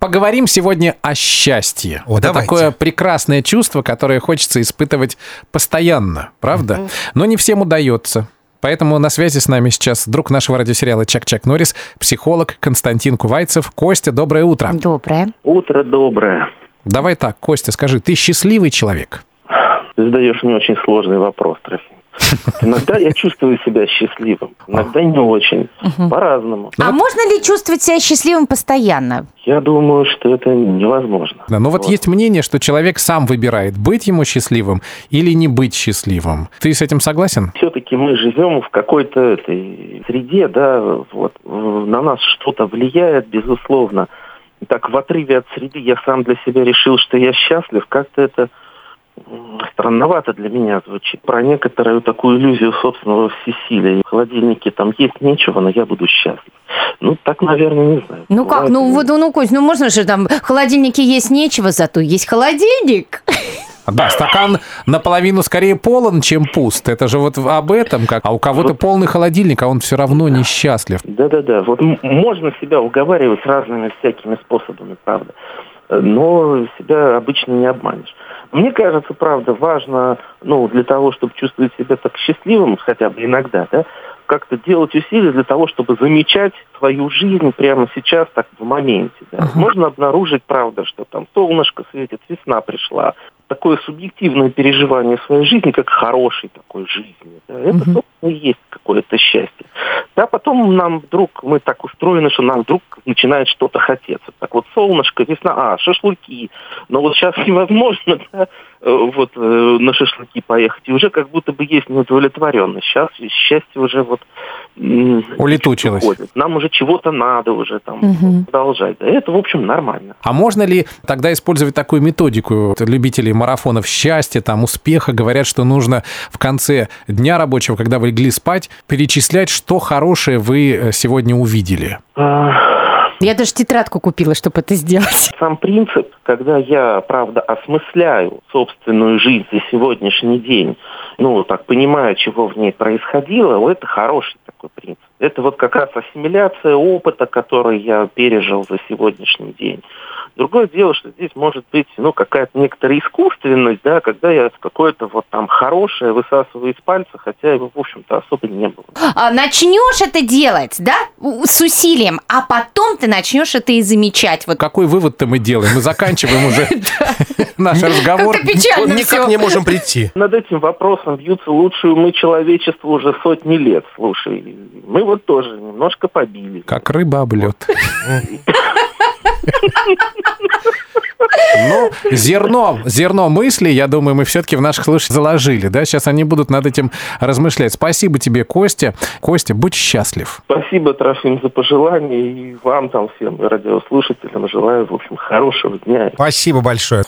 Поговорим сегодня о счастье. О, Это давайте. такое прекрасное чувство, которое хочется испытывать постоянно, правда? Но не всем удается. Поэтому на связи с нами сейчас друг нашего радиосериала «Чак-Чак Норрис», психолог Константин Кувайцев. Костя, доброе утро. Доброе. Утро доброе. Давай так, Костя, скажи, ты счастливый человек? Ты задаешь мне очень сложный вопрос, Трофим. Иногда я чувствую себя счастливым, иногда не очень. По-разному. А можно ли чувствовать себя счастливым постоянно? Я думаю, что это невозможно. Да, но вот, есть мнение, что человек сам выбирает, быть ему счастливым или не быть счастливым. Ты с этим согласен? Все-таки мы живем в какой-то этой среде, да, вот на нас что-то влияет, безусловно. Так в отрыве от среды я сам для себя решил, что я счастлив. Как-то это странновато для меня звучит. Про некоторую такую иллюзию собственного всесилия. В холодильнике там есть нечего, но я буду счастлив. Ну, так, наверное, не знаю. Ну как, ну вот, ну, Кость, ну можно же там, в холодильнике есть нечего, зато есть холодильник. Да, стакан наполовину скорее полон, чем пуст. Это же вот об этом как. А у кого-то полный холодильник, а он все равно несчастлив. Да-да-да. Вот можно себя уговаривать разными всякими способами, правда. Но себя обычно не обманешь. Мне кажется, правда, важно, ну, для того, чтобы чувствовать себя так счастливым, хотя бы иногда, да, как-то делать усилия для того, чтобы замечать свою жизнь прямо сейчас, так в моменте. Да. Можно обнаружить, правда, что там солнышко светит, весна пришла. Такое субъективное переживание своей жизни, как хорошей такой жизни. Да. Это, собственно, и есть какое-то счастье. Потом нам вдруг, мы так устроены, что нам вдруг начинает что-то хотеться. Так вот, солнышко, весна, а, шашлыки. Но вот сейчас невозможно, да, вот э, на шашлыки поехать. И уже как будто бы есть неудовлетворенность. Сейчас счастье уже вот Улетучилось. уходит. Нам уже чего-то надо уже там Мгм. продолжать. Да, это, в общем, нормально. А можно ли тогда использовать такую методику? Вот Любители марафонов счастья, там, успеха говорят, что нужно в конце дня рабочего, когда вы легли спать, перечислять, что хорошее вы э, сегодня увидели. А, Я даже тетрадку купила, чтобы это сделать. Сам принцип, когда я, правда, осмысляю собственную жизнь за сегодняшний день, ну, так понимаю, чего в ней происходило, это хороший такой принцип. Это вот как раз ассимиляция опыта, который я пережил за сегодняшний день. Другое дело, что здесь может быть, ну, какая-то некоторая искусственность, да, когда я какое-то вот там хорошее высасываю из пальца, хотя его, в общем-то, особо не было. А, начнешь это делать, да, с усилием, а потом ты начнешь это и замечать. Вот Какой вывод-то мы делаем? Мы заканчиваем уже наш разговор. как-то печально никак не можем прийти. Над этим вопросом бьются лучшие умы человечества уже сотни лет. Слушай, мы вот тоже немножко побили. Как рыба об лед. Ну, зерно, зерно мысли, я думаю, мы все-таки в наших слушателей заложили, да? Сейчас они будут над этим размышлять. Спасибо тебе, Костя. Костя, будь счастлив. Спасибо, Трофим, за пожелания. И вам там всем, радиослушателям, желаю, в общем, хорошего дня. Спасибо большое.